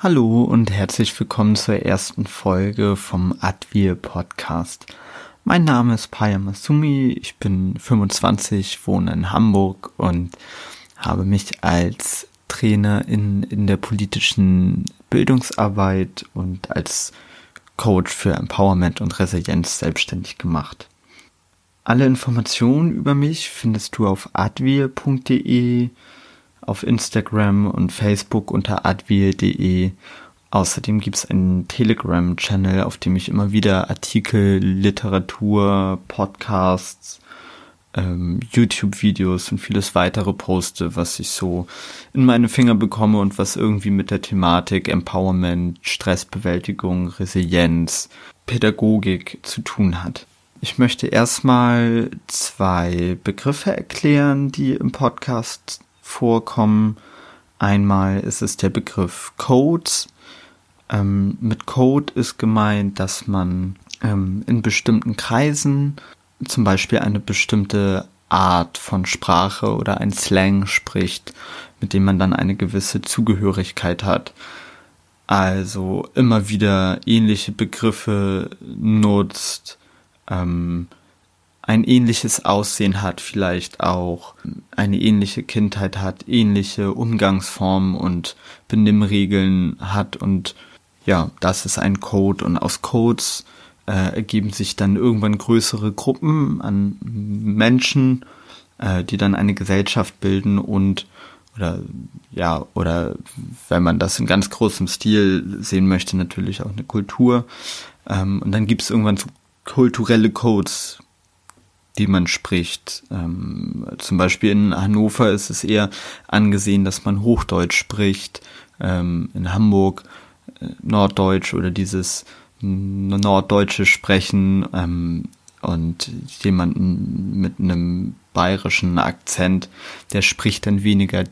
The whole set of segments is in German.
Hallo und herzlich willkommen zur ersten Folge vom Advir Podcast. Mein Name ist Paya Masumi, ich bin 25, wohne in Hamburg und habe mich als Trainer in, in der politischen Bildungsarbeit und als Coach für Empowerment und Resilienz selbstständig gemacht. Alle Informationen über mich findest du auf advir.de auf Instagram und Facebook unter advil.de. Außerdem gibt es einen Telegram-Channel, auf dem ich immer wieder Artikel, Literatur, Podcasts, ähm, YouTube-Videos und vieles weitere poste, was ich so in meine Finger bekomme und was irgendwie mit der Thematik Empowerment, Stressbewältigung, Resilienz, Pädagogik zu tun hat. Ich möchte erstmal zwei Begriffe erklären, die im Podcast vorkommen. Einmal ist es der Begriff Codes. Ähm, mit Code ist gemeint, dass man ähm, in bestimmten Kreisen zum Beispiel eine bestimmte Art von Sprache oder ein Slang spricht, mit dem man dann eine gewisse Zugehörigkeit hat. Also immer wieder ähnliche Begriffe nutzt, ähm, ein ähnliches Aussehen hat, vielleicht auch eine ähnliche Kindheit hat, ähnliche Umgangsformen und Benimmregeln hat und ja, das ist ein Code und aus Codes äh, ergeben sich dann irgendwann größere Gruppen an Menschen, äh, die dann eine Gesellschaft bilden und oder ja, oder wenn man das in ganz großem Stil sehen möchte, natürlich auch eine Kultur. Ähm, und dann gibt es irgendwann so kulturelle Codes, die man spricht. Ähm, zum Beispiel in Hannover ist es eher angesehen, dass man Hochdeutsch spricht. Ähm, in Hamburg äh, Norddeutsch oder dieses norddeutsche Sprechen ähm, und jemanden mit einem bayerischen Akzent, der spricht dann weniger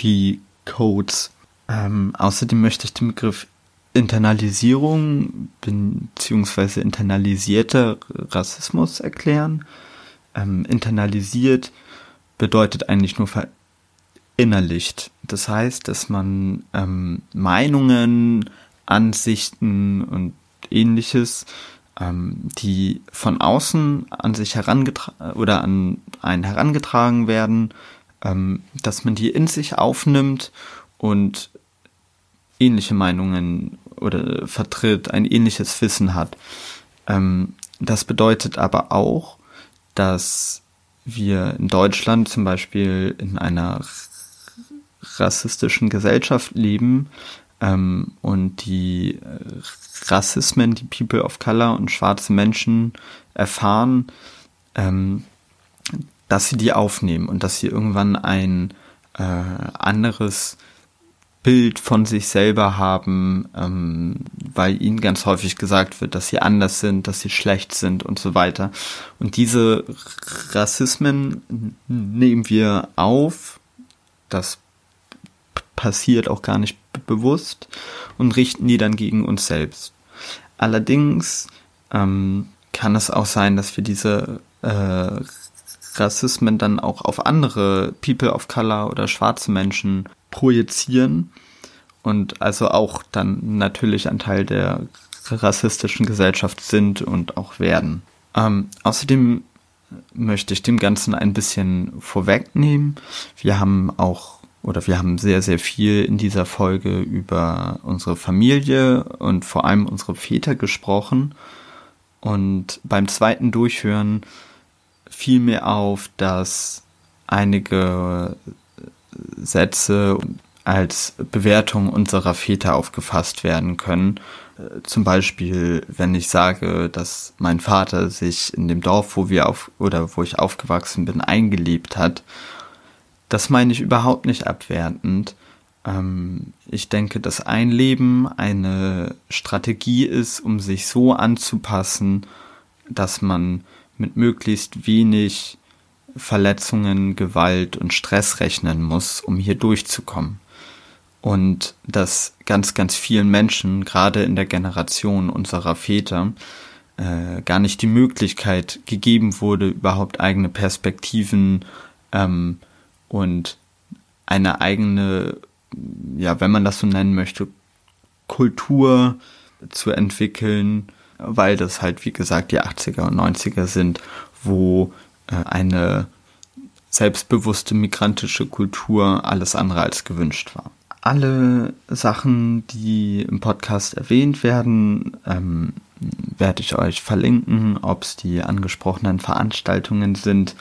die Codes. Ähm, außerdem möchte ich den Begriff Internalisierung bzw. internalisierter Rassismus erklären ähm, internalisiert bedeutet eigentlich nur verinnerlicht. Das heißt, dass man ähm, Meinungen, Ansichten und ähnliches, ähm, die von außen an sich herangetragen oder an einen herangetragen werden, ähm, dass man die in sich aufnimmt und ähnliche Meinungen oder vertritt, ein ähnliches Wissen hat. Ähm, das bedeutet aber auch, dass wir in Deutschland zum Beispiel in einer rassistischen Gesellschaft leben ähm, und die Rassismen, die People of Color und schwarze Menschen erfahren, ähm, dass sie die aufnehmen und dass sie irgendwann ein äh, anderes Bild von sich selber haben, ähm, weil ihnen ganz häufig gesagt wird, dass sie anders sind, dass sie schlecht sind und so weiter. Und diese Rassismen nehmen wir auf, das passiert auch gar nicht bewusst und richten die dann gegen uns selbst. Allerdings ähm, kann es auch sein, dass wir diese äh, Rassismen dann auch auf andere People of Color oder schwarze Menschen projizieren und also auch dann natürlich ein Teil der rassistischen Gesellschaft sind und auch werden. Ähm, außerdem möchte ich dem Ganzen ein bisschen vorwegnehmen. Wir haben auch oder wir haben sehr, sehr viel in dieser Folge über unsere Familie und vor allem unsere Väter gesprochen. Und beim zweiten Durchhören fiel mir auf, dass einige Sätze als Bewertung unserer Väter aufgefasst werden können. Äh, zum Beispiel, wenn ich sage, dass mein Vater sich in dem Dorf, wo wir auf oder wo ich aufgewachsen bin, eingelebt hat. Das meine ich überhaupt nicht abwertend. Ähm, ich denke, dass Einleben eine Strategie ist, um sich so anzupassen, dass man mit möglichst wenig Verletzungen, Gewalt und Stress rechnen muss, um hier durchzukommen. Und dass ganz, ganz vielen Menschen, gerade in der Generation unserer Väter, äh, gar nicht die Möglichkeit gegeben wurde, überhaupt eigene Perspektiven ähm, und eine eigene, ja, wenn man das so nennen möchte, Kultur zu entwickeln, weil das halt, wie gesagt, die 80er und 90er sind, wo eine selbstbewusste migrantische Kultur alles andere als gewünscht war. Alle Sachen, die im Podcast erwähnt werden, ähm, werde ich euch verlinken, ob es die angesprochenen Veranstaltungen sind,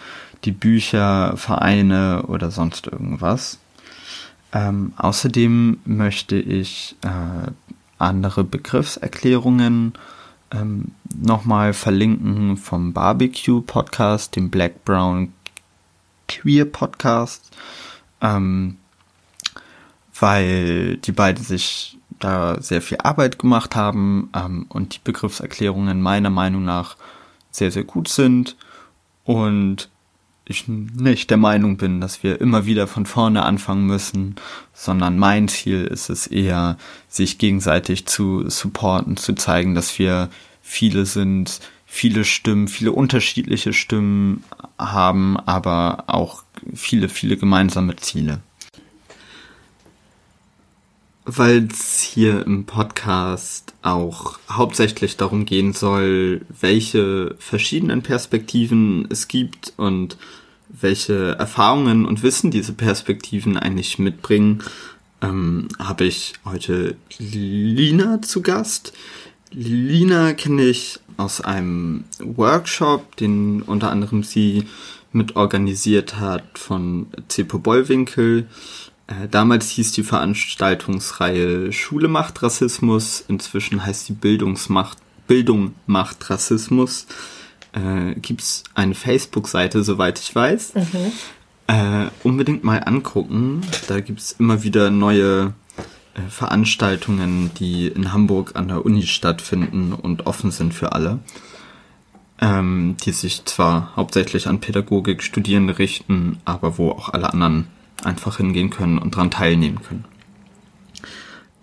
die Bücher, Vereine oder sonst irgendwas. Ähm, außerdem möchte ich äh, andere Begriffserklärungen ähm, nochmal verlinken vom Barbecue Podcast, dem Black Brown Queer Podcast, ähm, weil die beiden sich da sehr viel Arbeit gemacht haben ähm, und die Begriffserklärungen meiner Meinung nach sehr, sehr gut sind. Und ich nicht der Meinung bin, dass wir immer wieder von vorne anfangen müssen, sondern mein Ziel ist es eher, sich gegenseitig zu supporten, zu zeigen, dass wir viele sind, viele Stimmen, viele unterschiedliche Stimmen haben, aber auch viele, viele gemeinsame Ziele. Weil es hier im Podcast auch hauptsächlich darum gehen soll, welche verschiedenen Perspektiven es gibt und welche Erfahrungen und Wissen diese Perspektiven eigentlich mitbringen, ähm, habe ich heute Lina zu Gast. Lina kenne ich aus einem Workshop, den unter anderem sie mit organisiert hat von Zepo Bollwinkel. Äh, damals hieß die Veranstaltungsreihe Schule macht Rassismus, inzwischen heißt die Bildungsmacht, Bildung macht Rassismus. Äh, Gibt es eine Facebook-Seite, soweit ich weiß. Mhm. Äh, unbedingt mal angucken. Da gibt es immer wieder neue äh, Veranstaltungen, die in Hamburg an der Uni stattfinden und offen sind für alle, ähm, die sich zwar hauptsächlich an Pädagogik-Studierende richten, aber wo auch alle anderen einfach hingehen können und daran teilnehmen können.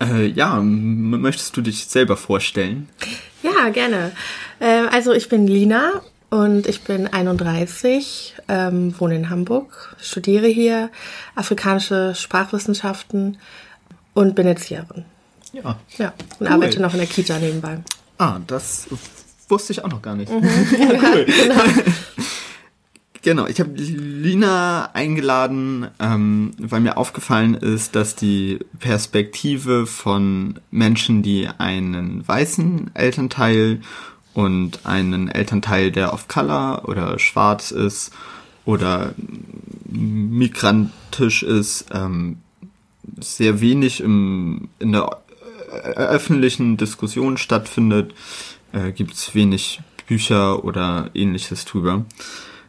Äh, ja, möchtest du dich selber vorstellen? Ja, gerne. Äh, also ich bin Lina und ich bin 31, ähm, wohne in Hamburg, studiere hier afrikanische Sprachwissenschaften und bin Erzieherin. Ja. Ja, und cool. arbeite noch in der Kita nebenbei. Ah, das wusste ich auch noch gar nicht. Mhm. cool. genau. Genau, ich habe Lina eingeladen, ähm, weil mir aufgefallen ist, dass die Perspektive von Menschen, die einen weißen Elternteil und einen Elternteil, der auf Color oder schwarz ist oder migrantisch ist, ähm, sehr wenig im, in der öffentlichen Diskussion stattfindet, äh, gibt es wenig Bücher oder ähnliches drüber.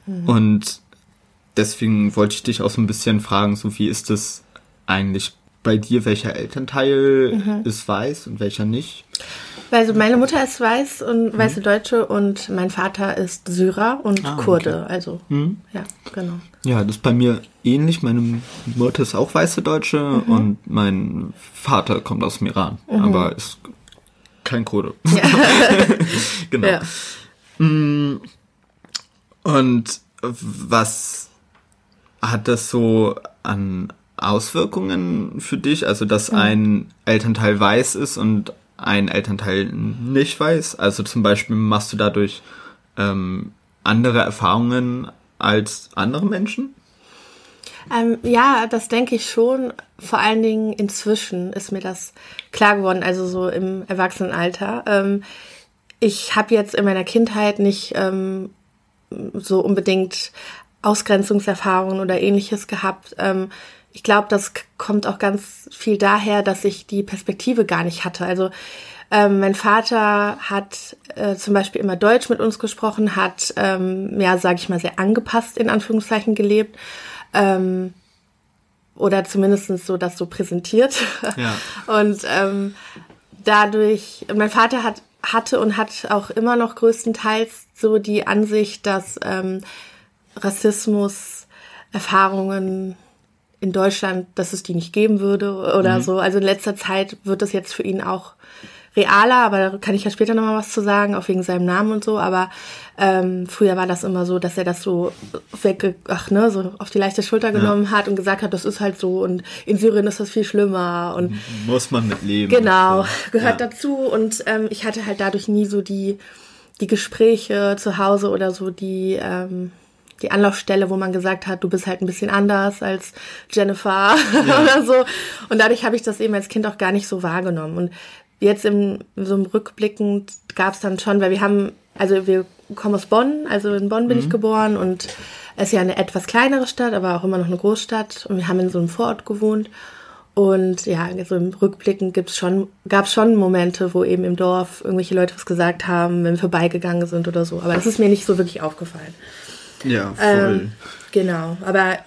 Mhm. Und deswegen wollte ich dich auch so ein bisschen fragen, so wie ist es eigentlich bei dir, welcher Elternteil mhm. ist weiß und welcher nicht? Also meine Mutter ist weiß und mhm. weiße Deutsche und mein Vater ist Syrer und ah, Kurde. Okay. Also mhm. ja, genau. Ja, das ist bei mir ähnlich. Meine Mutter ist auch weiße Deutsche mhm. und mein Vater kommt aus dem Iran, mhm. aber ist kein Kurde. Ja. genau. Ja. Und was hat das so an Auswirkungen für dich? Also, dass ein Elternteil weiß ist und ein Elternteil nicht weiß? Also zum Beispiel machst du dadurch ähm, andere Erfahrungen als andere Menschen? Ähm, ja, das denke ich schon. Vor allen Dingen inzwischen ist mir das klar geworden, also so im Erwachsenenalter. Ähm, ich habe jetzt in meiner Kindheit nicht ähm, so unbedingt Ausgrenzungserfahrungen oder ähnliches gehabt. Ähm, ich glaube, das kommt auch ganz viel daher, dass ich die Perspektive gar nicht hatte. Also ähm, mein Vater hat äh, zum Beispiel immer Deutsch mit uns gesprochen, hat, ähm, ja, sage ich mal, sehr angepasst in Anführungszeichen gelebt. Ähm, oder zumindest so das so präsentiert. Ja. Und ähm, dadurch, mein Vater hat, hatte und hat auch immer noch größtenteils so die Ansicht, dass ähm, Rassismus Erfahrungen in Deutschland, dass es die nicht geben würde oder mhm. so. Also in letzter Zeit wird das jetzt für ihn auch realer, aber da kann ich ja später nochmal was zu sagen, auch wegen seinem Namen und so. Aber ähm, früher war das immer so, dass er das so weg, ach ne, so auf die leichte Schulter genommen ja. hat und gesagt hat, das ist halt so und in Syrien ist das viel schlimmer und muss man mit leben. Genau, gehört ja. dazu und ähm, ich hatte halt dadurch nie so die die Gespräche zu Hause oder so die ähm, die Anlaufstelle, wo man gesagt hat, du bist halt ein bisschen anders als Jennifer ja. oder so. Und dadurch habe ich das eben als Kind auch gar nicht so wahrgenommen. Und jetzt im so im Rückblickend gab es dann schon, weil wir haben, also wir kommen aus Bonn, also in Bonn bin mhm. ich geboren und es ist ja eine etwas kleinere Stadt, aber auch immer noch eine Großstadt. Und wir haben in so einem Vorort gewohnt. Und ja, also im Rückblicken gibt's schon, gab es schon Momente, wo eben im Dorf irgendwelche Leute was gesagt haben, wenn wir vorbeigegangen sind oder so. Aber das ist mir nicht so wirklich aufgefallen. Ja, voll. Ähm, genau, aber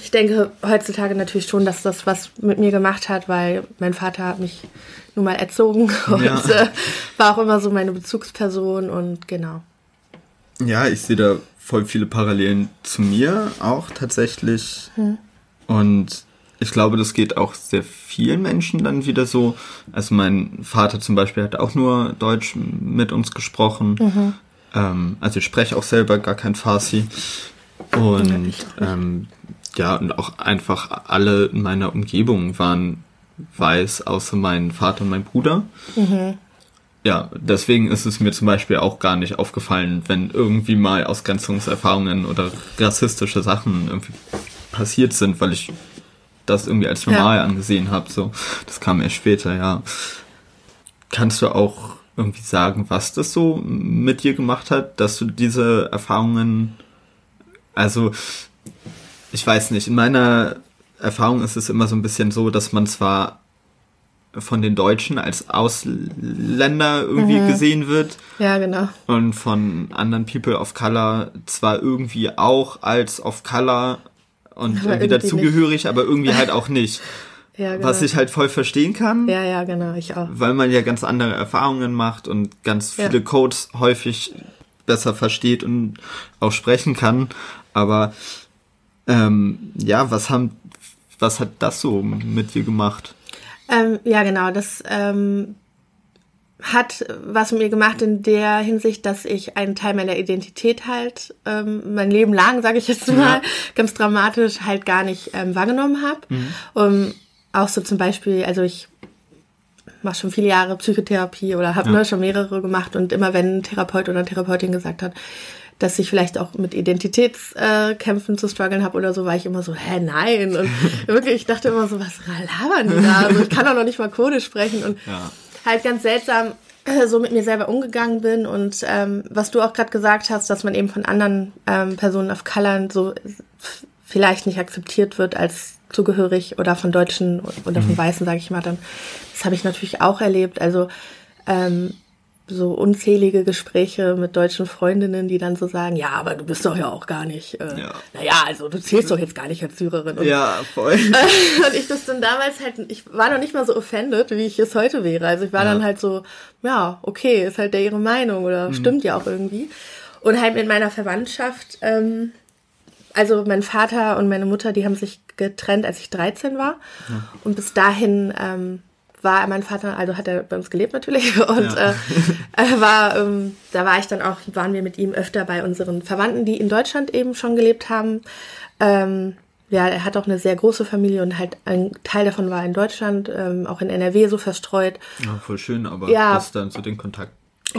ich denke heutzutage natürlich schon, dass das was mit mir gemacht hat, weil mein Vater hat mich nun mal erzogen und ja. äh, war auch immer so meine Bezugsperson und genau. Ja, ich sehe da voll viele Parallelen zu mir auch tatsächlich. Hm. Und ich glaube, das geht auch sehr vielen Menschen dann wieder so. Also mein Vater zum Beispiel hat auch nur Deutsch mit uns gesprochen. Mhm. Ähm, also ich spreche auch selber gar kein Farsi. Und ähm, ja, und auch einfach alle in meiner Umgebung waren weiß, außer mein Vater und mein Bruder. Mhm. Ja, deswegen ist es mir zum Beispiel auch gar nicht aufgefallen, wenn irgendwie mal Ausgrenzungserfahrungen oder rassistische Sachen irgendwie passiert sind, weil ich das irgendwie als normal ja. angesehen habe. So, das kam erst später, ja. Kannst du auch irgendwie sagen, was das so mit dir gemacht hat, dass du diese Erfahrungen, also ich weiß nicht, in meiner Erfahrung ist es immer so ein bisschen so, dass man zwar von den Deutschen als Ausländer irgendwie mhm. gesehen wird. Ja, genau. Und von anderen People of Color zwar irgendwie auch als of Color und aber irgendwie dazugehörig, nicht. aber irgendwie halt auch nicht. Ja, genau. Was ich halt voll verstehen kann. Ja, ja, genau, ich auch. Weil man ja ganz andere Erfahrungen macht und ganz viele ja. Codes häufig besser versteht und auch sprechen kann. Aber ähm, ja, was haben, was hat das so mit dir gemacht? Ähm, ja, genau, das ähm, hat was mit mir gemacht in der Hinsicht, dass ich einen Teil meiner Identität halt ähm, mein Leben lang, sage ich jetzt mal, ja. ganz dramatisch halt gar nicht ähm, wahrgenommen habe. Mhm. Um, auch so zum Beispiel, also ich mache schon viele Jahre Psychotherapie oder habe ja. ne, schon mehrere gemacht und immer wenn ein Therapeut oder eine Therapeutin gesagt hat, dass ich vielleicht auch mit Identitätskämpfen zu strugglen habe oder so, war ich immer so, hä, nein. Und wirklich, ich dachte immer so, was labern die da? Also ich kann auch noch nicht mal Code sprechen und ja. halt ganz seltsam äh, so mit mir selber umgegangen bin und ähm, was du auch gerade gesagt hast, dass man eben von anderen ähm, Personen of Color so vielleicht nicht akzeptiert wird als zugehörig oder von Deutschen oder von mhm. Weißen, sage ich mal, dann das habe ich natürlich auch erlebt. Also ähm, so unzählige Gespräche mit deutschen Freundinnen, die dann so sagen, ja, aber du bist doch ja auch gar nicht, äh, ja. naja, also du zählst doch jetzt gar nicht als Syrerin. Und, ja, voll. und ich das dann damals halt, ich war noch nicht mal so offended, wie ich es heute wäre. Also ich war ja. dann halt so, ja, okay, ist halt der ihre Meinung oder mhm. stimmt ja auch irgendwie. Und halt mit meiner Verwandtschaft, ähm, also mein Vater und meine Mutter, die haben sich getrennt, als ich 13 war. Ja. Und bis dahin ähm, war mein Vater, also hat er bei uns gelebt natürlich. Und ja. äh, war, ähm, da war ich dann auch, waren wir mit ihm öfter bei unseren Verwandten, die in Deutschland eben schon gelebt haben. Ähm, ja, er hat auch eine sehr große Familie und halt ein Teil davon war in Deutschland, ähm, auch in NRW so verstreut. Ja, voll schön, aber ja, das dann zu den Kontakt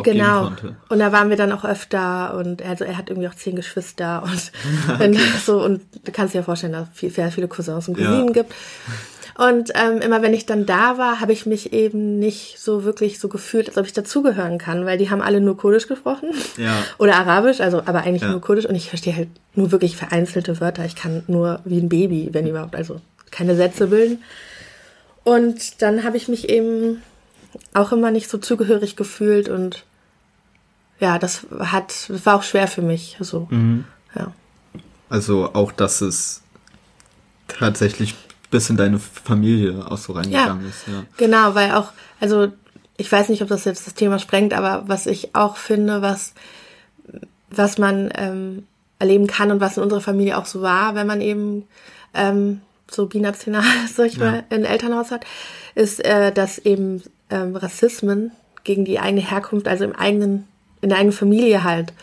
genau. Und da waren wir dann auch öfter und also er hat irgendwie auch zehn Geschwister und okay. so und du kannst dir ja vorstellen, dass es sehr viele Cousins und Cousinen ja. gibt. Und ähm, immer wenn ich dann da war, habe ich mich eben nicht so wirklich so gefühlt, als ob ich dazugehören kann, weil die haben alle nur Kurdisch gesprochen ja. oder Arabisch, also aber eigentlich ja. nur Kurdisch und ich verstehe halt nur wirklich vereinzelte Wörter. Ich kann nur wie ein Baby, wenn überhaupt, also keine Sätze bilden. Und dann habe ich mich eben auch immer nicht so zugehörig gefühlt und ja, das hat, das war auch schwer für mich, so, mhm. ja. Also auch, dass es tatsächlich bis in deine Familie auch so reingegangen ja, ist, ja. Genau, weil auch, also ich weiß nicht, ob das jetzt das Thema sprengt, aber was ich auch finde, was, was man ähm, erleben kann und was in unserer Familie auch so war, wenn man eben ähm, so binational, sag ich ja. mal, ein Elternhaus hat, ist, äh, dass eben ähm, Rassismen gegen die eigene Herkunft, also im eigenen, in der eigenen Familie halt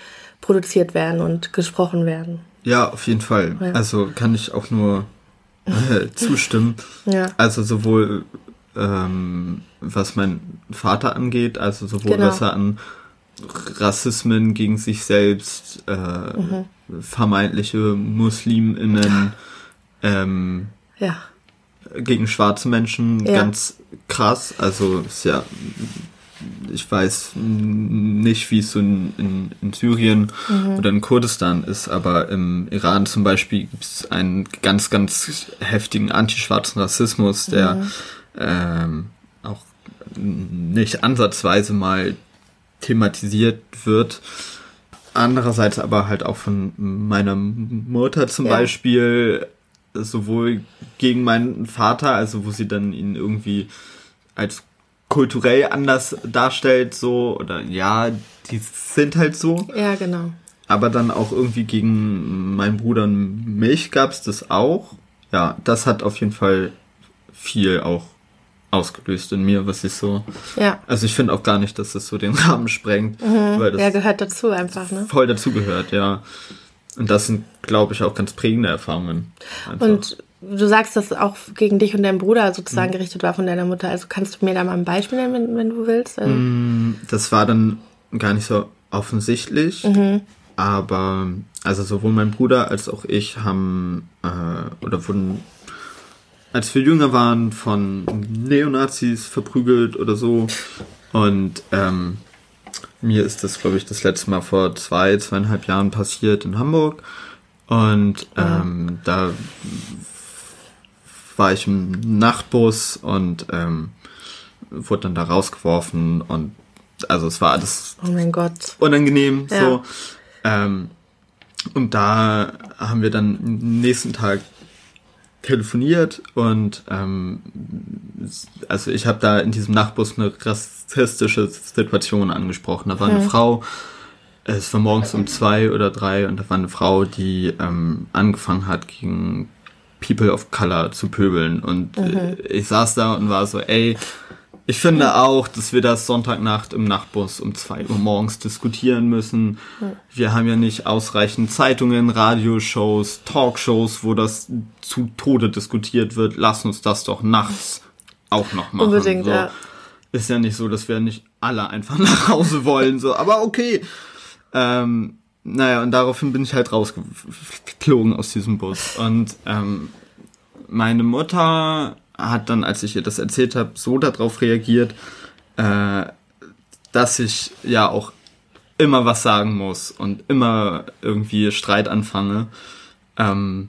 produziert werden und gesprochen werden. Ja, auf jeden Fall. Ja. Also kann ich auch nur äh, zustimmen. Ja. Also sowohl ähm, was mein Vater angeht, also sowohl genau. was er an Rassismen gegen sich selbst, äh, mhm. vermeintliche Musliminnen, ähm, ja. gegen schwarze Menschen, ja. ganz krass. Also ist ja, ich weiß nicht, wie es so in, in, in Syrien mhm. oder in Kurdistan ist, aber im Iran zum Beispiel gibt es einen ganz, ganz heftigen antischwarzen Rassismus, der mhm. ähm, auch nicht ansatzweise mal thematisiert wird. Andererseits aber halt auch von meiner Mutter zum ja. Beispiel, sowohl gegen meinen Vater, also wo sie dann ihn irgendwie als kulturell anders darstellt, so, oder ja, die sind halt so. Ja, genau. Aber dann auch irgendwie gegen meinen Bruder mich gab es das auch. Ja, das hat auf jeden Fall viel auch ausgelöst in mir, was ich so. Ja. Also ich finde auch gar nicht, dass das so den Rahmen sprengt. Mhm. Weil das ja, gehört dazu einfach, ne? Voll dazu gehört, ja. Und das sind, glaube ich, auch ganz prägende Erfahrungen. Einfach. Und du sagst, dass auch gegen dich und deinen Bruder sozusagen mhm. gerichtet war von deiner Mutter. Also kannst du mir da mal ein Beispiel nennen, wenn, wenn du willst? Also mm, das war dann gar nicht so offensichtlich. Mhm. Aber also sowohl mein Bruder als auch ich haben äh, oder wurden als wir jünger waren, von Neonazis verprügelt oder so. Und ähm, mir ist das, glaube ich, das letzte Mal vor zwei, zweieinhalb Jahren passiert in Hamburg. Und ähm, da war ich im Nachtbus und ähm, wurde dann da rausgeworfen und also es war alles oh mein Gott. unangenehm ja. so. Ähm, und da haben wir dann nächsten Tag telefoniert und ähm, also ich habe da in diesem Nachtbus eine rassistische Situation angesprochen. Da war eine mhm. Frau, es war morgens um zwei oder drei und da war eine Frau, die ähm, angefangen hat gegen People of Color zu pöbeln und mhm. äh, ich saß da und war so, ey, ich finde auch, dass wir das Sonntagnacht im Nachtbus um zwei Uhr morgens diskutieren müssen. Wir haben ja nicht ausreichend Zeitungen, Radioshows, Talkshows, wo das zu Tode diskutiert wird. Lass uns das doch nachts auch noch machen. Unbedingt, so. ja. Ist ja nicht so, dass wir nicht alle einfach nach Hause wollen, so. Aber okay. Ähm, naja, und daraufhin bin ich halt rausgeflogen aus diesem Bus. Und ähm, meine Mutter hat dann, als ich ihr das erzählt habe, so darauf reagiert, äh, dass ich ja auch immer was sagen muss und immer irgendwie Streit anfange. Ähm,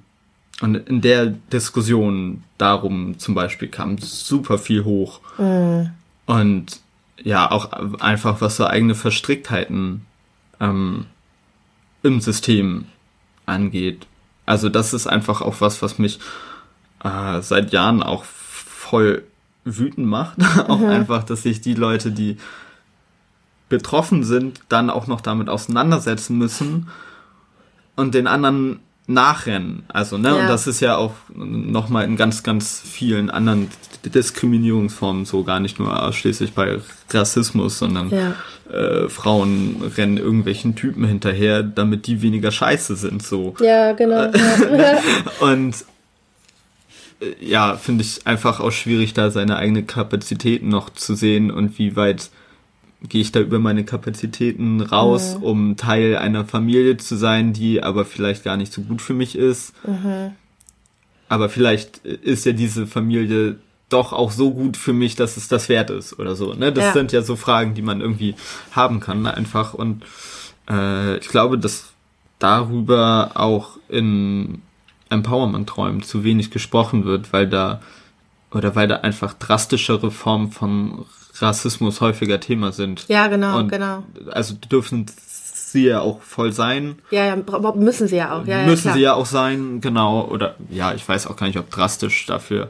und in der Diskussion darum zum Beispiel kam super viel hoch. Mhm. Und ja, auch einfach was so eigene Verstricktheiten ähm, im System angeht. Also das ist einfach auch was, was mich äh, seit Jahren auch voll wütend macht. auch mhm. einfach, dass sich die Leute, die betroffen sind, dann auch noch damit auseinandersetzen müssen und den anderen nachrennen. Also, ne, ja. und das ist ja auch nochmal in ganz, ganz vielen anderen Diskriminierungsformen so, gar nicht nur ausschließlich bei Rassismus, sondern ja. äh, Frauen rennen irgendwelchen Typen hinterher, damit die weniger scheiße sind, so. Ja, genau. und äh, ja, finde ich einfach auch schwierig, da seine eigene Kapazitäten noch zu sehen und wie weit gehe ich da über meine Kapazitäten raus, mhm. um Teil einer Familie zu sein, die aber vielleicht gar nicht so gut für mich ist. Mhm. Aber vielleicht ist ja diese Familie doch auch so gut für mich, dass es das wert ist oder so. Ne? Das ja. sind ja so Fragen, die man irgendwie haben kann, einfach. Und äh, ich glaube, dass darüber auch in Empowerment-Träumen zu wenig gesprochen wird, weil da oder weil da einfach drastischere Formen von Rassismus häufiger Thema sind. Ja, genau, Und genau. Also dürfen sie ja auch voll sein. Ja, ja müssen sie ja auch. Ja, müssen ja, sie ja auch sein, genau. Oder ja, ich weiß auch gar nicht, ob drastisch dafür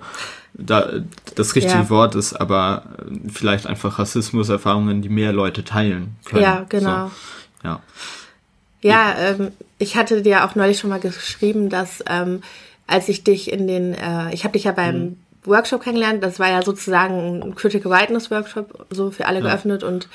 da das richtige ja. Wort ist, aber vielleicht einfach Rassismuserfahrungen, die mehr Leute teilen können. Ja, genau. So, ja. Ja, ähm, ich hatte dir auch neulich schon mal geschrieben, dass ähm, als ich dich in den, äh, ich habe dich ja beim mhm. Workshop kennengelernt. Das war ja sozusagen ein Critical Whiteness Workshop, so für alle ja. geöffnet und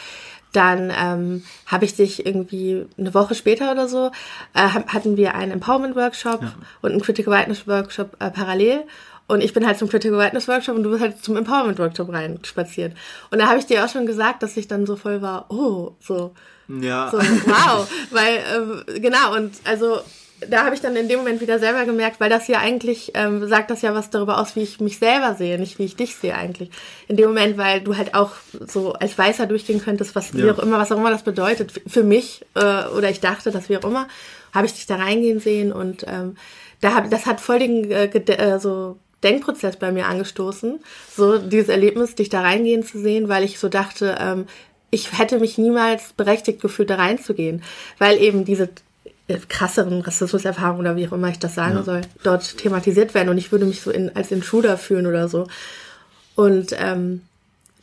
dann ähm, habe ich dich irgendwie eine Woche später oder so, äh, hatten wir einen Empowerment-Workshop ja. und einen Critical Whiteness-Workshop äh, parallel. Und ich bin halt zum Critical Whiteness Workshop und du bist halt zum Empowerment Workshop rein spaziert. Und da habe ich dir auch schon gesagt, dass ich dann so voll war, oh, so. Ja. So, wow. weil, ähm, genau, und also da habe ich dann in dem Moment wieder selber gemerkt, weil das ja eigentlich ähm, sagt das ja was darüber aus, wie ich mich selber sehe, nicht wie ich dich sehe eigentlich. In dem Moment, weil du halt auch so als Weißer durchgehen könntest, was ja. wie auch immer, was auch immer das bedeutet für mich äh, oder ich dachte, dass wie auch immer, habe ich dich da reingehen sehen und ähm, da hab, das hat voll den äh, äh, so Denkprozess bei mir angestoßen, so dieses Erlebnis, dich da reingehen zu sehen, weil ich so dachte, ähm, ich hätte mich niemals berechtigt gefühlt, da reinzugehen, weil eben diese krasseren Rassismuserfahrungen oder wie auch immer ich das sagen ja. soll, dort thematisiert werden und ich würde mich so in, als Intruder fühlen oder so. Und ähm,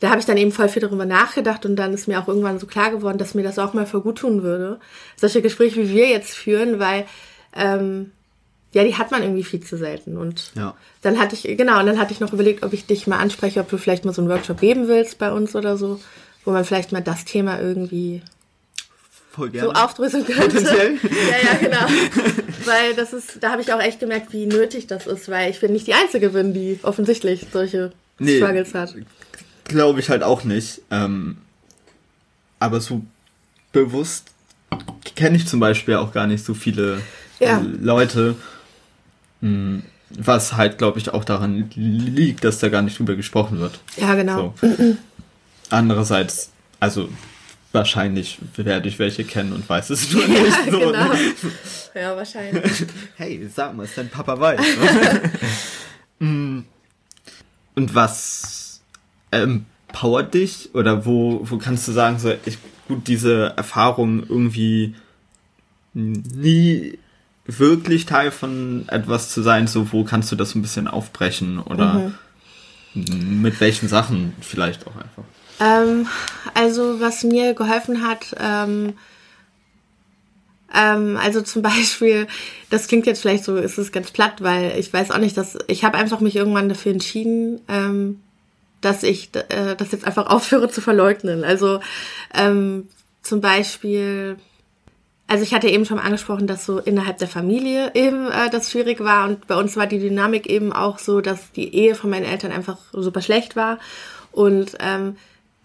da habe ich dann eben voll viel darüber nachgedacht und dann ist mir auch irgendwann so klar geworden, dass mir das auch mal für gut tun würde. Solche Gespräche, wie wir jetzt führen, weil ähm, ja, die hat man irgendwie viel zu selten. Und ja. dann hatte ich, genau, und dann hatte ich noch überlegt, ob ich dich mal anspreche, ob du vielleicht mal so einen Workshop geben willst bei uns oder so, wo man vielleicht mal das Thema irgendwie voll gerne. so aufdröseln könnte. Potenziell. ja, ja, genau. weil das ist, da habe ich auch echt gemerkt, wie nötig das ist, weil ich bin nicht die Einzige bin, die offensichtlich solche nee, Struggles hat. Glaube ich halt auch nicht. Ähm, aber so bewusst kenne ich zum Beispiel auch gar nicht so viele ja. Leute, hm, was halt, glaube ich, auch daran liegt, dass da gar nicht drüber gesprochen wird. Ja, genau. So. Andererseits, also wahrscheinlich werde ich welche kennen und weiß es nur nicht. Ja, so, genau. Ne? ja wahrscheinlich. Hey, sag mal, ist dein Papa weiß? Ne? Mm. und was empowert dich? Oder wo, wo kannst du sagen, so, ich, gut, diese Erfahrung irgendwie nie wirklich Teil von etwas zu sein, so wo kannst du das ein bisschen aufbrechen oder mhm. mit welchen Sachen vielleicht auch einfach? Ähm, also was mir geholfen hat, ähm, ähm, also zum Beispiel, das klingt jetzt vielleicht so, ist es ganz platt, weil ich weiß auch nicht, dass ich habe einfach mich irgendwann dafür entschieden, ähm, dass ich äh, das jetzt einfach aufhöre zu verleugnen. Also ähm, zum Beispiel also ich hatte eben schon angesprochen, dass so innerhalb der Familie eben äh, das schwierig war und bei uns war die Dynamik eben auch so, dass die Ehe von meinen Eltern einfach super schlecht war und ähm,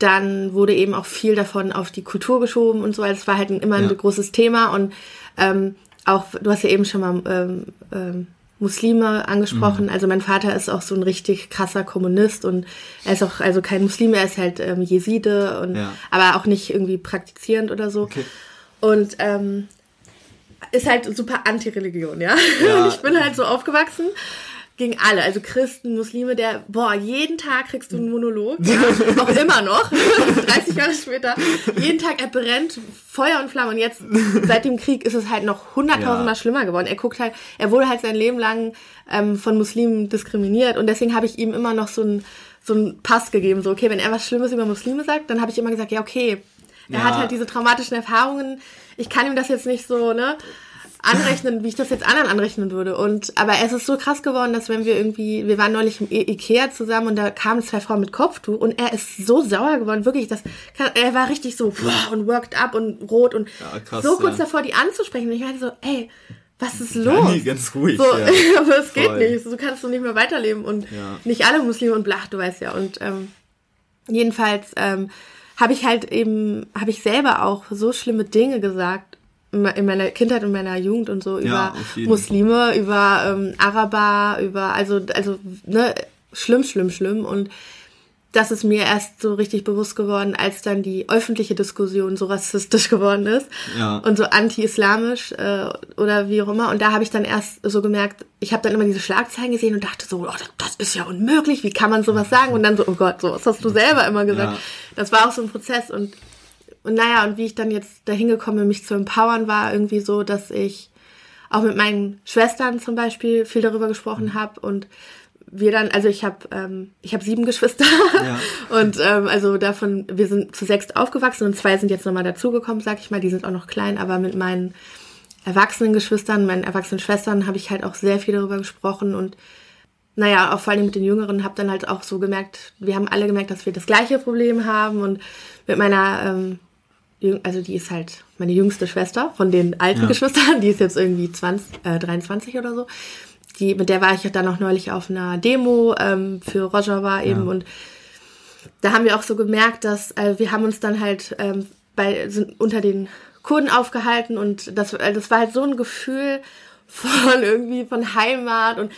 dann wurde eben auch viel davon auf die Kultur geschoben und so, es war halt immer ein ja. großes Thema und ähm, auch, du hast ja eben schon mal ähm, ähm, Muslime angesprochen. Mhm. Also mein Vater ist auch so ein richtig krasser Kommunist und er ist auch also kein Muslim, er ist halt ähm, Jeside und ja. aber auch nicht irgendwie praktizierend oder so. Okay. Und ähm, ist halt super Anti-Religion, ja. ja. ich bin halt so aufgewachsen gegen alle, also Christen, Muslime, der, boah, jeden Tag kriegst du einen Monolog, ja, auch immer noch, 30 Jahre später, jeden Tag, er brennt Feuer und Flamme und jetzt, seit dem Krieg, ist es halt noch hunderttausendmal ja. schlimmer geworden. Er guckt halt, er wurde halt sein Leben lang ähm, von Muslimen diskriminiert und deswegen habe ich ihm immer noch so einen so einen Pass gegeben, so, okay, wenn er was Schlimmes über Muslime sagt, dann habe ich immer gesagt, ja, okay, er ja. hat halt diese traumatischen Erfahrungen. Ich kann ihm das jetzt nicht so, ne? Anrechnen, wie ich das jetzt anderen anrechnen würde. Und aber es ist so krass geworden, dass wenn wir irgendwie, wir waren neulich im I Ikea zusammen und da kamen zwei Frauen mit Kopftuch und er ist so sauer geworden, wirklich, das er war richtig so boah, und worked up und rot und ja, krass, so kurz ja. davor, die anzusprechen. Und ich meinte so, ey, was ist los? Nee, ganz ruhig. So, ja. aber es geht nicht. So kannst du nicht mehr weiterleben und nicht alle Muslime und blach, du weißt ja. Und ähm, jedenfalls ähm, habe ich halt eben, habe ich selber auch so schlimme Dinge gesagt in meiner Kindheit und meiner Jugend und so ja, über Muslime, über ähm, Araber, über also also ne schlimm, schlimm, schlimm und das ist mir erst so richtig bewusst geworden, als dann die öffentliche Diskussion so rassistisch geworden ist ja. und so anti-islamisch äh, oder wie auch immer. Und da habe ich dann erst so gemerkt, ich habe dann immer diese Schlagzeilen gesehen und dachte so, oh, das ist ja unmöglich, wie kann man sowas sagen? Und dann so, oh Gott, so was hast du selber immer gesagt. Ja. Das war auch so ein Prozess und und naja, und wie ich dann jetzt dahin gekommen bin, mich zu empowern, war irgendwie so, dass ich auch mit meinen Schwestern zum Beispiel viel darüber gesprochen mhm. habe und wir dann, also ich habe ähm, ich habe sieben Geschwister ja. und ähm, also davon, wir sind zu sechs aufgewachsen und zwei sind jetzt nochmal dazugekommen, sag ich mal, die sind auch noch klein, aber mit meinen erwachsenen Geschwistern, meinen erwachsenen Schwestern habe ich halt auch sehr viel darüber gesprochen und naja, auch vor allem mit den Jüngeren, habe dann halt auch so gemerkt, wir haben alle gemerkt, dass wir das gleiche Problem haben und mit meiner, ähm, also die ist halt meine jüngste Schwester von den alten Ja. Geschwistern, die ist jetzt irgendwie 20, äh, 23 oder so. Die, mit der war ich dann auch neulich auf einer Demo ähm, für Roger war eben Ja. und da haben wir auch so gemerkt, dass äh, wir haben uns dann halt ähm, bei sind unter den Kurden aufgehalten und das, äh, das war halt so ein Gefühl von irgendwie von Heimat und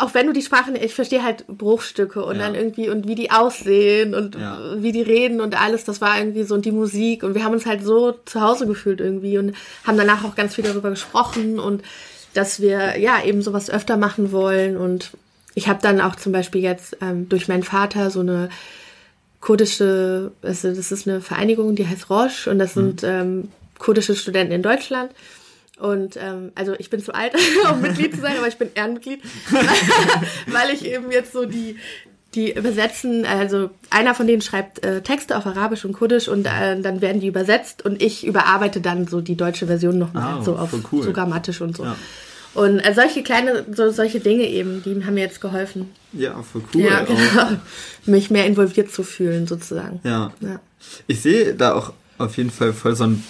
auch wenn du die Sprache, ich verstehe halt Bruchstücke und Ja. dann irgendwie und wie die aussehen und Ja. wie die reden und alles, das war irgendwie so und die Musik und wir haben uns halt so zu Hause gefühlt irgendwie und haben danach auch ganz viel darüber gesprochen und dass wir ja eben sowas öfter machen wollen und ich habe dann auch zum Beispiel jetzt ähm, durch meinen Vater so eine kurdische, also das ist eine Vereinigung, die heißt Roche und das sind ähm, kurdische Studenten in Deutschland. Und ähm, also ich bin zu alt, um Mitglied zu sein, aber ich bin Ehrenmitglied, weil ich eben jetzt so die die übersetzen, also einer von denen schreibt äh, Texte auf Arabisch und Kurdisch und äh, dann werden die übersetzt und ich überarbeite dann so die deutsche Version nochmal, Ah, so auf cool. so grammatisch und so. Ja. Und äh, solche kleine, so, solche Dinge eben, die haben mir jetzt geholfen, Ja, voll cool. ja, genau, mich mehr involviert zu fühlen sozusagen. Ja. Ja. Ich sehe da auch auf jeden Fall voll so ein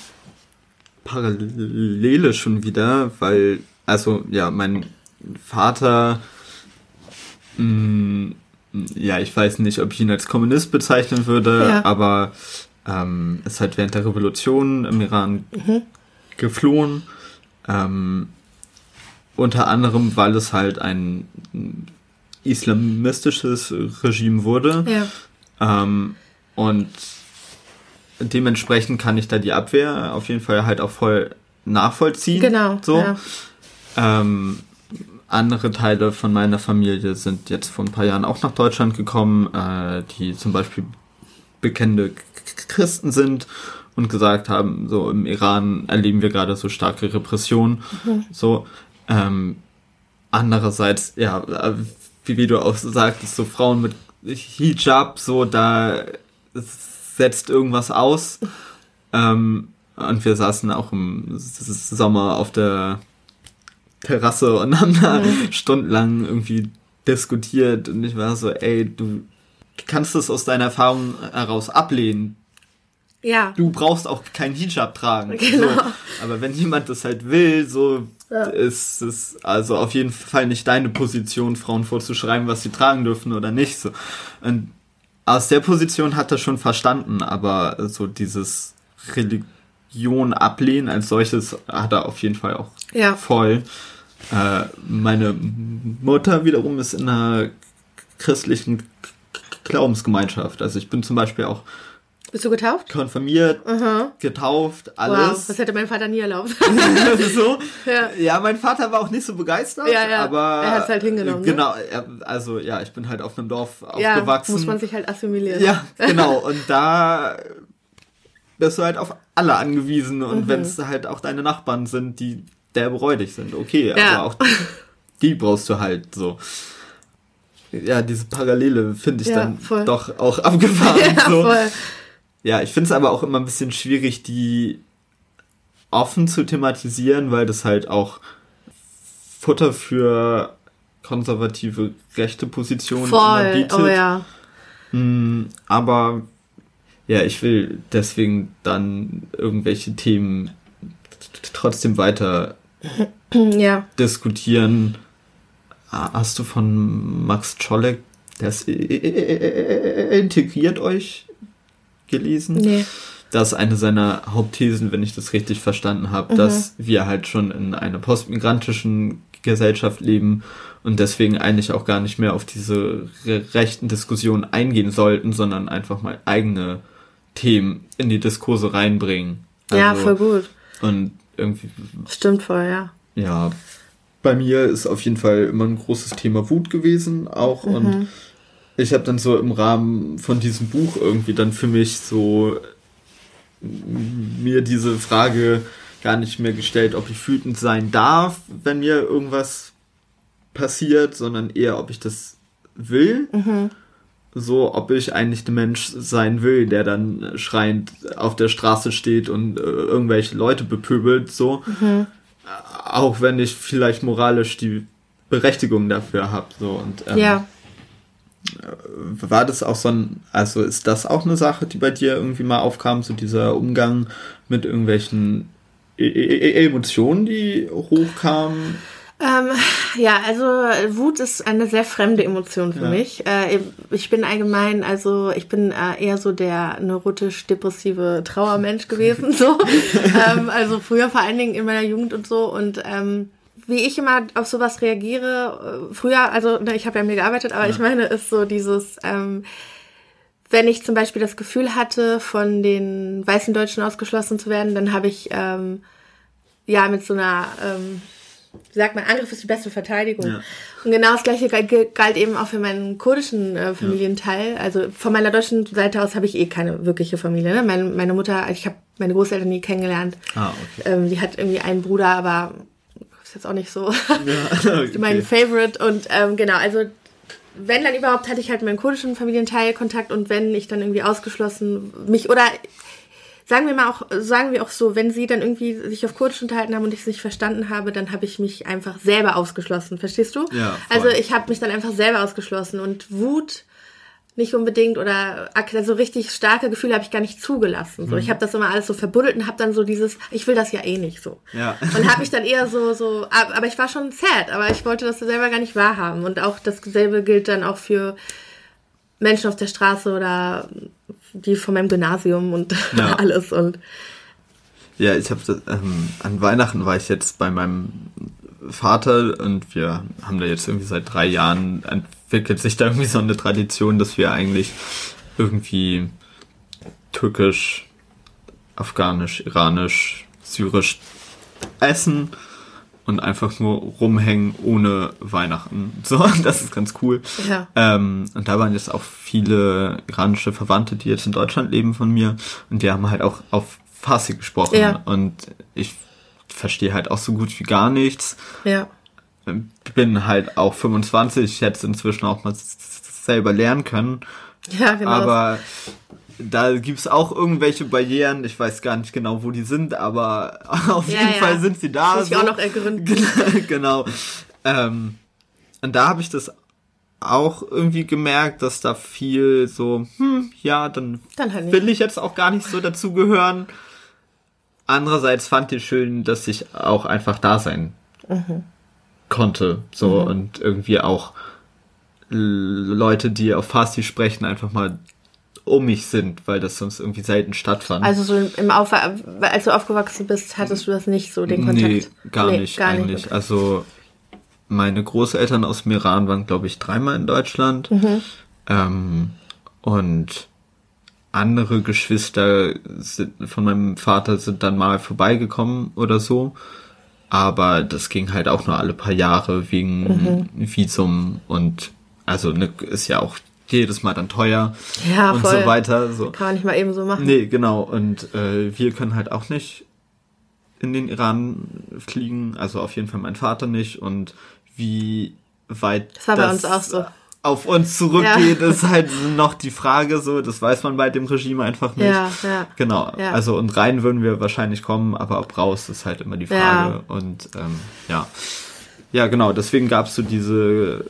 Parallele schon wieder, weil, also ja, mein Vater, mh, ja, ich weiß nicht, ob ich ihn als Kommunist bezeichnen würde, Ja. aber ähm, ist halt während der Revolution im Iran geflohen. Ähm, unter anderem, weil es halt ein islamistisches Regime wurde. Ja. Ähm, und dementsprechend kann ich da die Abwehr auf jeden Fall halt auch voll nachvollziehen. Genau. So. Ja. Ähm, andere Teile von meiner Familie sind jetzt vor ein paar Jahren auch nach Deutschland gekommen, äh, die zum Beispiel bekennende Christen sind und gesagt haben, so im Iran erleben wir gerade so starke Repressionen. So. Ähm, andererseits, ja, wie, wie du auch sagtest, so Frauen mit Hijab, so da setzt irgendwas aus. Ähm, und wir saßen auch im Sommer auf der Terrasse und haben da stundenlang irgendwie diskutiert und ich war so, ey, du kannst es aus deiner Erfahrung heraus ablehnen. ja. Du brauchst auch keinen Hijab tragen. Genau. So. Aber wenn jemand das halt will, so Ja. ist es also auf jeden Fall nicht deine Position, Frauen vorzuschreiben, was sie tragen dürfen oder nicht. So. Und aus der Position hat er schon verstanden, aber so dieses Religion ablehnen als solches hat er auf jeden Fall auch Ja. voll. Äh, meine Mutter wiederum ist in einer christlichen Glaubensgemeinschaft. Also ich bin zum Beispiel auch Bist du getauft? konfirmiert, Aha. getauft, Wow, alles. das hätte mein Vater nie erlaubt. so. Ja. Ja, mein Vater war auch nicht so begeistert, Ja, ja. aber Er hat's halt hingenommen, ne? Genau, er, also ja, ich bin halt auf einem Dorf ja, aufgewachsen. muss man sich halt assimilieren. ja, genau. Und da bist du halt auf alle angewiesen und Mhm. wenn es halt auch deine Nachbarn sind, die derbe räudig sind, okay, aber auch die brauchst du halt so. Ja, diese Parallele finde ich Ja, dann voll. doch auch abgefahren. Ja, so. voll. Ja, ich finde es aber auch immer ein bisschen schwierig, die offen zu thematisieren, weil das halt auch Futter für konservative rechte Positionen immer Voll. bietet. Oh ja. Mm, Aber ja, ich will deswegen dann irgendwelche Themen trotzdem weiter Ja. diskutieren. Ah, Hast du von Max Czolek das integriert euch gelesen? Nee. Das ist eine seiner Hauptthesen, wenn ich das richtig verstanden habe, dass wir halt schon in einer postmigrantischen Gesellschaft leben und deswegen eigentlich auch gar nicht mehr auf diese re rechten Diskussionen eingehen sollten, sondern einfach mal eigene Themen in die Diskurse reinbringen. ja, Also, voll gut. Und irgendwie, Stimmt voll, ja. ja, bei mir ist auf jeden Fall immer ein großes Thema Wut gewesen auch und ich habe dann so im Rahmen von diesem Buch irgendwie dann für mich so mir diese Frage gar nicht mehr gestellt, ob ich wütend sein darf, wenn mir irgendwas passiert, sondern eher, ob ich das will. So, ob ich eigentlich der Mensch sein will, der dann schreiend auf der Straße steht und äh, irgendwelche Leute bepöbelt, so. Auch wenn ich vielleicht moralisch die Berechtigung dafür habe. So und ähm, ja. War das auch so ein, also ist das auch eine Sache, die bei dir irgendwie mal aufkam, so dieser Umgang mit irgendwelchen e e e Emotionen, die hochkamen? Ähm, ja, also Wut ist eine sehr fremde Emotion für ja. mich. Äh, ich bin allgemein, also ich bin äh, eher so der neurotisch-depressive Trauermensch gewesen. so. ähm, also früher vor allen Dingen in meiner Jugend und so. Und ähm, wie ich immer auf sowas reagiere, äh, früher, also ne, ich habe ja mir gearbeitet, aber ja. ich meine, ist so dieses, ähm, wenn ich zum Beispiel das Gefühl hatte, von den weißen Deutschen ausgeschlossen zu werden, dann habe ich ähm, ja mit so einer ähm, sagt man, Angriff ist die beste Verteidigung. Ja. Und genau das gleiche galt eben auch für meinen kurdischen äh, Familienteil. Ja. Also von meiner deutschen Seite aus habe ich eh keine wirkliche Familie. Ne? Meine, meine Mutter, ich habe meine Großeltern nie kennengelernt. Ah, okay. Ähm, die hat irgendwie einen Bruder, aber ist jetzt auch nicht so ja, okay. mein Favorite. Und ähm, genau, also wenn dann überhaupt hatte ich halt meinen kurdischen Familienteil Kontakt und wenn ich dann irgendwie ausgeschlossen mich oder sagen wir mal auch, sagen wir auch so, wenn sie dann irgendwie sich auf Kurdisch unterhalten haben und ich es nicht verstanden habe, dann habe ich mich einfach selber ausgeschlossen, verstehst du? Ja. Voll. Also ich habe mich dann einfach selber ausgeschlossen und Wut nicht unbedingt oder also richtig starke Gefühle habe ich gar nicht zugelassen. So, mhm. ich habe das immer alles so verbuddelt und habe dann so dieses, ich will das ja eh nicht so. Ja. Und habe mich dann eher so so, aber ich war schon sad, aber ich wollte das selber gar nicht wahrhaben. Und auch dasselbe gilt dann auch für Menschen auf der Straße oder die von meinem Gymnasium und ja. alles und ja, ich habe ähm, an Weihnachten war ich jetzt bei meinem Vater und wir haben da jetzt irgendwie seit drei Jahren entwickelt sich da irgendwie so eine Tradition, dass wir eigentlich irgendwie türkisch, afghanisch, iranisch, syrisch essen und einfach nur rumhängen ohne Weihnachten. So, das ist ganz cool. Ja. Ähm, und da waren jetzt auch viele iranische Verwandte, die jetzt in Deutschland leben von mir und die haben halt auch auf Farsi gesprochen ja. und ich verstehe halt auch so gut wie gar nichts. Ja. Bin halt auch 25, hätte es inzwischen auch mal selber lernen können. Ja, genau. Aber da gibt's auch irgendwelche Barrieren. Ich weiß gar nicht genau, wo die sind, aber auf ja, jeden ja. Fall sind sie da. Muss so. ich auch noch ergründen. genau. Ähm, und da habe ich das auch irgendwie gemerkt, dass da viel so, hm, ja, dann, dann halt will ich jetzt auch gar nicht so dazugehören. Andererseits fand ich schön, dass ich auch einfach da sein mhm. Konnte. So mhm. und irgendwie auch Leute, die auf Farsi sprechen, einfach mal um mich sind, weil das sonst irgendwie selten stattfand. Also so im Auf als du aufgewachsen bist, hattest du das nicht so, den Kontakt? Nee, gar nee, nicht gar eigentlich. Nicht. Also meine Großeltern aus dem Iran waren, glaube ich, dreimal in Deutschland. Mhm. Ähm, und andere Geschwister sind, von meinem Vater sind dann mal vorbeigekommen oder so. Aber das ging halt auch nur alle paar Jahre wegen mhm. Visum und also ne, ist ja auch jedes Mal dann teuer ja, und voll. so weiter. So. Kann man nicht mal eben so machen. Nee, genau. Und äh, wir können halt auch nicht in den Iran fliegen, also auf jeden Fall mein Vater nicht. Und wie weit das, war bei uns auch so. Auf uns zurückgeht, ja. ist halt noch die Frage so, das weiß man bei dem Regime einfach nicht. Ja, ja. Genau. Ja. Also und rein würden wir wahrscheinlich kommen, aber ob raus ist halt immer die Frage. Ja. Und ähm, ja. Ja, genau, deswegen gab es so diese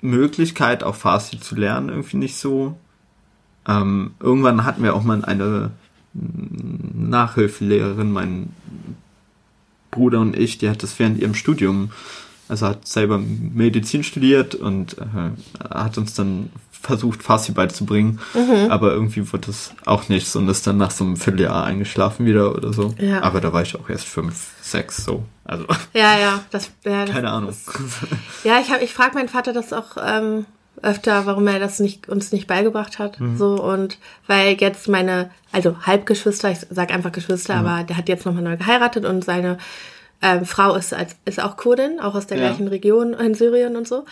Möglichkeit, auch Farsi zu lernen, irgendwie nicht so. Ähm, irgendwann hatten wir auch mal eine Nachhilfelehrerin, mein Bruder und ich, die hat das während ihrem Studium, also hat selber Medizin studiert und äh, hat uns dann versucht, Farsi beizubringen, mhm. aber irgendwie wurde das auch nichts und ist dann nach so einem Vierteljahr eingeschlafen wieder oder so. Ja. Aber da war ich auch erst fünf, sechs, so. Also. Ja, ja, das, ja, das Keine Ahnung. Ist, ja, ich, hab, ich frage meinen Vater das auch ähm, öfter, warum er das nicht, uns nicht beigebracht hat. Mhm. So und weil jetzt meine, also Halbgeschwister, ich sag einfach Geschwister, mhm. aber der hat jetzt nochmal neu geheiratet und seine ähm, Frau ist, als, ist auch Kurdin, auch aus der ja. gleichen Region in Syrien und so.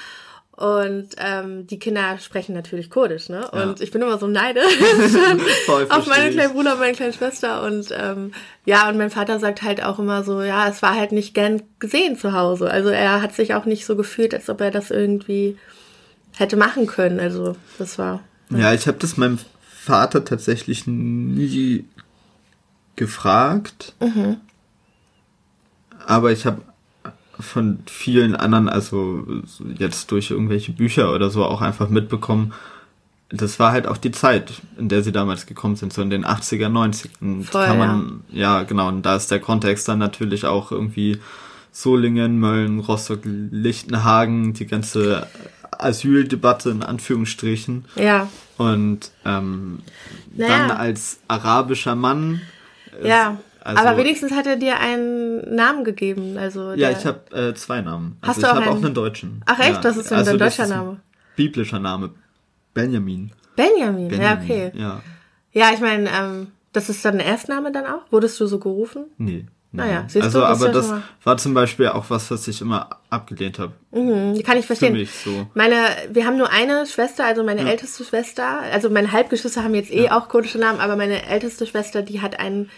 Und ähm, die Kinder sprechen natürlich Kurdisch, ne? Ja. Und ich bin immer so neidisch auf meine kleinen Bruder und meine kleine Schwester. Und ähm, ja, und mein Vater sagt halt auch immer so, ja, es war halt nicht gern gesehen zu Hause. Also er hat sich auch nicht so gefühlt, als ob er das irgendwie hätte machen können. Also das war. Ja, ja ich habe das meinem Vater tatsächlich nie gefragt. Mhm. Aber ich habe von vielen anderen, also jetzt durch irgendwelche Bücher oder so auch einfach mitbekommen, das war halt auch die Zeit, in der sie damals gekommen sind, so in den 80er, 90er. Voll, kann man, ja. ja, genau, und da ist der Kontext dann natürlich auch irgendwie Solingen, Mölln, Rostock, Lichtenhagen, die ganze Asyldebatte in Anführungsstrichen. Ja. Und ähm, naja. dann als arabischer Mann. Ja. Also, aber wenigstens hat er dir einen Namen gegeben. Also ja, ich habe äh, zwei Namen. Also Hast du auch ich habe auch einen deutschen. Ach echt? Ja. Das ist ein also, deutscher Name. Biblischer Name. Benjamin. Benjamin, Benjamin. ja, okay. Ja, ja ich meine, ähm, das ist dann ein Erstname dann auch? Wurdest du so gerufen? Nee. Naja, siehst also, du, aber das war zum Beispiel auch was, was ich immer abgelehnt habe. Mhm, kann ich verstehen. Für mich so. Meine, wir haben nur eine Schwester, also meine ja. älteste Schwester. Also meine Halbgeschwister haben jetzt eh ja. auch kurdische Namen, aber meine älteste Schwester, die hat einen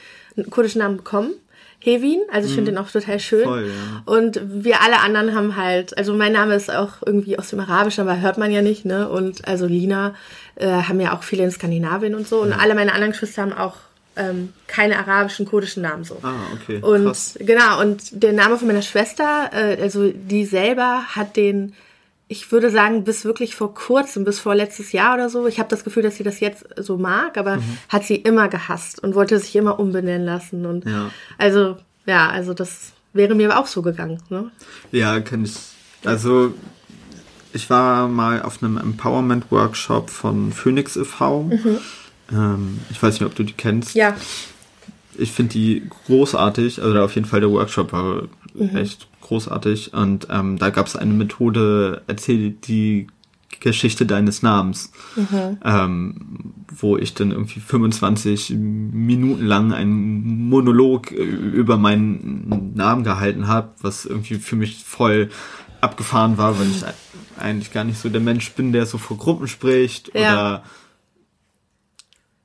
kurdischen Namen bekommen. Hevin, also ich finde den auch total schön. Voll, ja. Und wir alle anderen haben halt, also mein Name ist auch irgendwie aus dem Arabischen, aber hört man ja nicht, ne? Und also Lina äh, haben ja auch viele in Skandinavien und so. Und ja. alle meine anderen Geschwister haben auch ähm, keine arabischen, kurdischen Namen so. Ah, okay. Und Krass. genau, und der Name von meiner Schwester, äh, also die selber hat den ich würde sagen, bis wirklich vor kurzem, bis vor letztes Jahr oder so. Ich habe das Gefühl, dass sie das jetzt so mag, aber mhm. hat sie immer gehasst und wollte sich immer umbenennen lassen. Und ja. also, ja, also das wäre mir auch so gegangen. Ne? Ja, kann ich. Also, ich war mal auf einem Empowerment-Workshop von Phoenix e.V. Mhm. Ähm, ich weiß nicht, ob du die kennst. Ja. Ich finde die großartig. Also, auf jeden Fall der Workshop war mhm. echt großartig. Und ähm, da gab es eine Methode, erzähl die Geschichte deines Namens, mhm. ähm, wo ich dann irgendwie 25 Minuten lang einen Monolog äh, über meinen Namen gehalten habe, was irgendwie für mich voll abgefahren war, weil ich eigentlich gar nicht so der Mensch bin, der so vor Gruppen spricht ja. oder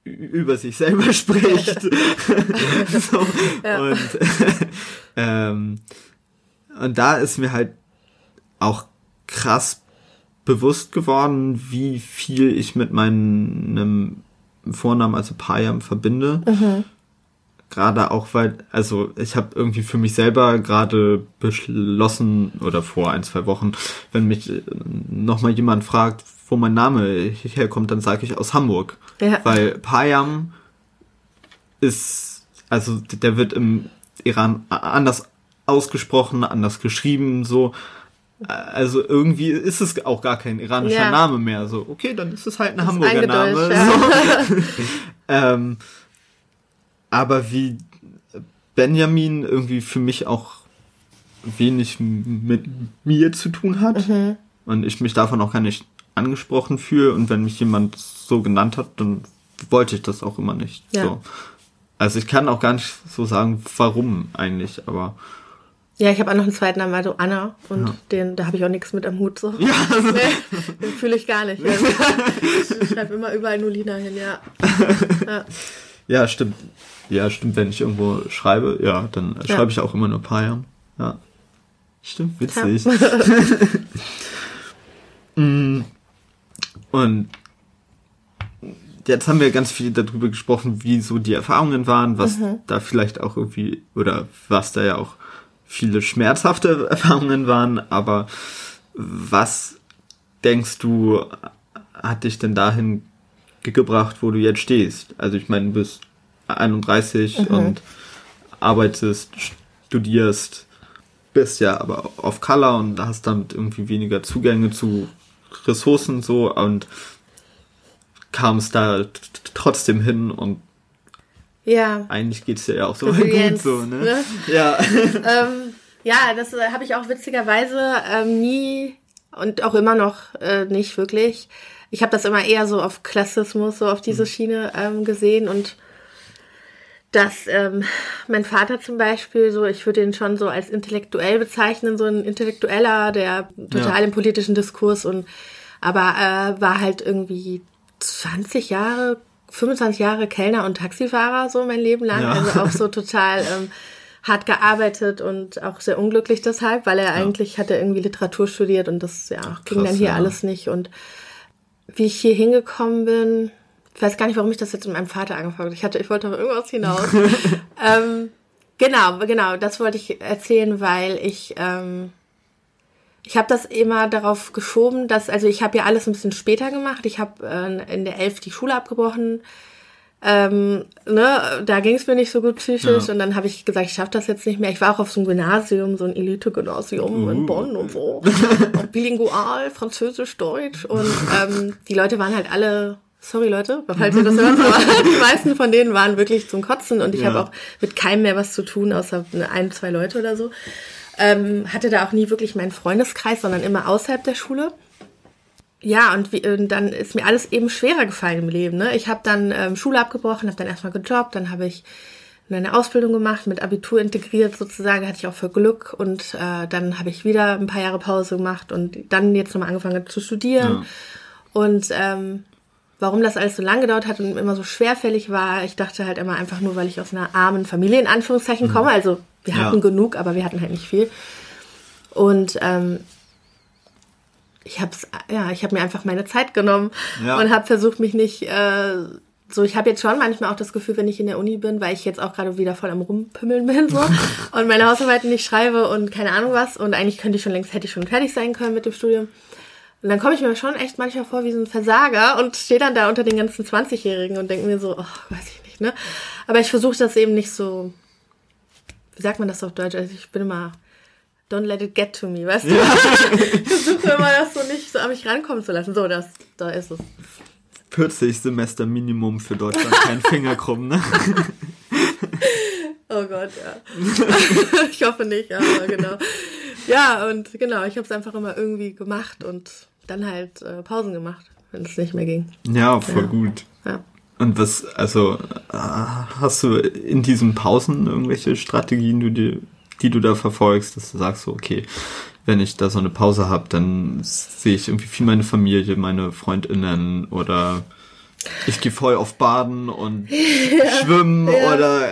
über sich selber spricht. so, ja. Und ähm, und da ist mir halt auch krass bewusst geworden, wie viel ich mit meinem Vornamen, also Payam, verbinde. Mhm. Gerade auch, weil, also ich habe irgendwie für mich selber gerade beschlossen, oder vor ein, zwei Wochen, wenn mich nochmal jemand fragt, wo mein Name herkommt, dann sage ich aus Hamburg. Ja. Weil Payam ist, also der wird im Iran anders ausgesprochen, anders geschrieben, so. Also irgendwie ist es auch gar kein iranischer ja. Name mehr. So, okay, dann ist es halt ein Hamburger Name. Ja. So. ähm, aber wie Benjamin irgendwie für mich auch wenig mit mir zu tun hat mhm. und ich mich davon auch gar nicht angesprochen fühle und wenn mich jemand so genannt hat, dann wollte ich das auch immer nicht. Ja. So. Also ich kann auch gar nicht so sagen, warum eigentlich, aber ja, ich habe auch noch einen zweiten Namen, also Anna. Und ja. den, da habe ich auch nichts mit am Hut. So. Ja. Also. Nee, den fühle ich gar nicht. ich schreibe immer überall nur Lina hin, ja. ja. Ja, stimmt. Ja, stimmt, wenn ich irgendwo schreibe, ja, dann ja. schreibe ich auch immer nur Payam. Ja. Stimmt, witzig. Mm. Und jetzt haben wir ganz viel darüber gesprochen, wie so die Erfahrungen waren, was mhm. da vielleicht auch irgendwie, oder was da ja auch viele schmerzhafte Erfahrungen waren, aber was denkst du, hat dich denn dahin gebracht, wo du jetzt stehst? Also ich meine, du bist 31 mhm. und arbeitest, studierst, bist ja aber auf Color und hast damit irgendwie weniger Zugänge zu Ressourcen so und kamst da trotzdem hin und ja. Eigentlich geht es ja auch so gut so, ne? ne? Ja. ähm, ja, das äh, habe ich auch witzigerweise ähm, nie und auch immer noch äh, nicht wirklich. Ich habe das immer eher so auf Klassismus, so auf diese mhm. Schiene ähm, gesehen und dass ähm, mein Vater zum Beispiel so, ich würde ihn schon so als intellektuell bezeichnen, so ein Intellektueller, der total ja. im politischen Diskurs und aber äh, war halt irgendwie 20 Jahre 25 Jahre Kellner und Taxifahrer so mein Leben lang. Ja. Also auch so total ähm, hart gearbeitet und auch sehr unglücklich deshalb, weil er ja. eigentlich hatte irgendwie Literatur studiert und das ja Ach, ging dann hier ja. alles nicht. Und wie ich hier hingekommen bin, ich weiß gar nicht, warum ich das jetzt mit meinem Vater angefangen habe. Ich hatte, ich wollte auf irgendwas hinaus. ähm, Genau, genau, das wollte ich erzählen, weil ich, ähm, ich habe das immer darauf geschoben, dass, also ich habe ja alles ein bisschen später gemacht. Ich habe äh, in der Elf die Schule abgebrochen. Ähm, ne, da ging es mir nicht so gut psychisch ja. und dann habe ich gesagt, ich schaffe das jetzt nicht mehr. Ich war auch auf so einem Gymnasium, so ein Elite-Gymnasium uh. in Bonn und so. bilingual, Französisch, Deutsch und ähm, die Leute waren halt alle Sorry Leute, falls ihr das hört, aber die meisten von denen waren wirklich zum Kotzen und ich ja. habe auch mit keinem mehr was zu tun, außer ein, zwei Leute oder so. Ähm, hatte da auch nie wirklich meinen Freundeskreis, sondern immer außerhalb der Schule. Ja, und, wie, und dann ist mir alles eben schwerer gefallen im Leben. Ne? Ich habe dann ähm, Schule abgebrochen, habe dann erstmal gejobbt, dann habe ich eine Ausbildung gemacht, mit Abitur integriert sozusagen, hatte ich auch für Glück und äh, dann habe ich wieder ein paar Jahre Pause gemacht und dann jetzt nochmal angefangen zu studieren. Ja. Und ähm, warum das alles so lang gedauert hat und immer so schwerfällig war. Ich dachte halt immer einfach nur, weil ich aus einer armen Familie in Anführungszeichen mhm. komme. Also wir hatten ja. genug, aber wir hatten halt nicht viel. Und ähm, ich habe ja, ich habe mir einfach meine Zeit genommen ja. und habe versucht, mich nicht äh, so. Ich habe jetzt schon manchmal auch das Gefühl, wenn ich in der Uni bin, weil ich jetzt auch gerade wieder voll am rumpümmeln bin so und meine Hausarbeiten nicht schreibe und keine Ahnung was und eigentlich könnte ich schon längst hätte ich schon fertig sein können mit dem Studium. Und dann komme ich mir schon echt manchmal vor wie so ein Versager und stehe dann da unter den ganzen 20-Jährigen und denke mir so, oh, weiß ich nicht, ne? Aber ich versuche das eben nicht so, wie sagt man das auf Deutsch? Also ich bin immer, don't let it get to me, weißt du? Ich versuche immer das so nicht so an mich rankommen zu lassen. So, das, da ist es. 40 Semester Minimum für Deutschland, kein Finger krumm, ne? oh Gott, ja. ich hoffe nicht, aber genau. Ja, und genau, ich habe es einfach immer irgendwie gemacht und dann halt äh, Pausen gemacht, wenn es nicht mehr ging. Ja, voll ja. gut. Ja. Und was, also, äh, hast du in diesen Pausen irgendwelche Strategien, die, die, die du da verfolgst, dass du sagst, so, okay, wenn ich da so eine Pause habe, dann sehe ich irgendwie viel meine Familie, meine Freundinnen oder ich gehe voll auf Baden und ja, schwimmen ja. oder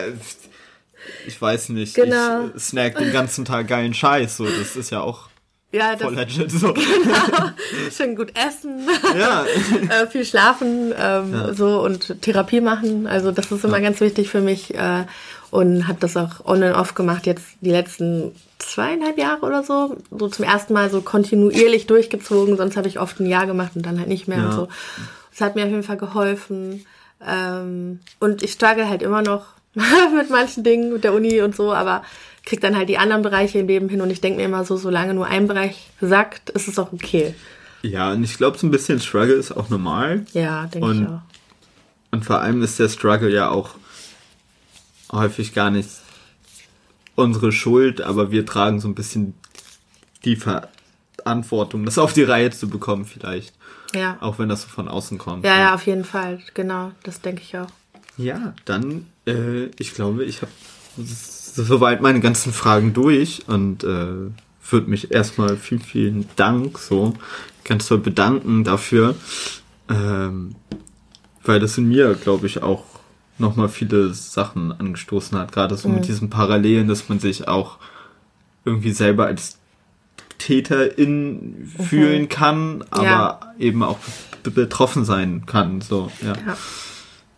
ich weiß nicht, genau. ich snack den ganzen Tag geilen Scheiß, so, das ist ja auch ja, das, voll legit, so. Genau. Schön gut essen, ja. äh, viel schlafen, ähm, ja. so, und Therapie machen, also das ist immer ja. ganz wichtig für mich, äh, und habe das auch on and off gemacht, jetzt die letzten zweieinhalb Jahre oder so, so zum ersten Mal so kontinuierlich durchgezogen, sonst habe ich oft ein Jahr gemacht und dann halt nicht mehr und so. Das hat mir auf jeden Fall geholfen, ähm, und ich struggle halt immer noch mit manchen Dingen, mit der Uni und so, aber krieg dann halt die anderen Bereiche im Leben hin und ich denke mir immer so, solange nur ein Bereich sagt, ist es auch okay. Ja, und ich glaube, so ein bisschen Struggle ist auch normal. Ja, denke ich auch. Und vor allem ist der Struggle ja auch häufig gar nicht unsere Schuld, aber wir tragen so ein bisschen die Verantwortung, das auf die Reihe zu bekommen vielleicht. Ja. Auch wenn das so von außen kommt. Ja, ja, ja auf jeden Fall. Genau, das denke ich auch. Ja, dann, äh, ich glaube, ich habe soweit meine ganzen Fragen durch und äh, würde mich erstmal vielen, vielen Dank so ganz toll bedanken dafür, ähm, weil das in mir, glaube ich, auch nochmal viele Sachen angestoßen hat, gerade so mhm. mit diesen Parallelen, dass man sich auch irgendwie selber als Täterin mhm. fühlen kann, aber ja. eben auch betroffen sein kann, so, ja. ja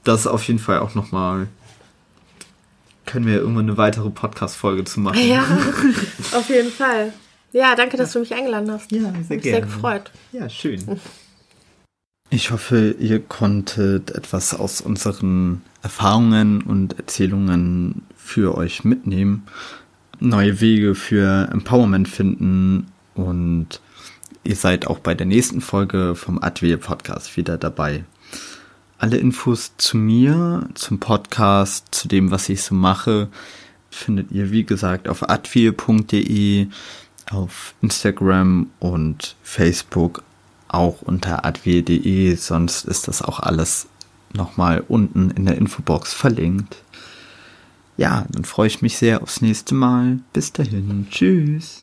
das auf jeden Fall auch nochmal. Können wir irgendwann eine weitere Podcast-Folge zu machen. Ja, auf jeden Fall. Ja, danke, dass du mich eingeladen hast. Ja, sehr gerne. Sehr gefreut. Ja, schön. Ich hoffe, ihr konntet etwas aus unseren Erfahrungen und Erzählungen für euch mitnehmen, neue Wege für Empowerment finden und ihr seid auch bei der nächsten Folge vom Advil Podcast wieder dabei. Alle Infos zu mir, zum Podcast, zu dem, was ich so mache, findet ihr, wie gesagt, auf advil.de, auf Instagram und Facebook auch unter advil.de. Sonst ist das auch alles nochmal unten in der Infobox verlinkt. Ja, dann freue ich mich sehr aufs nächste Mal. Bis dahin. Tschüss.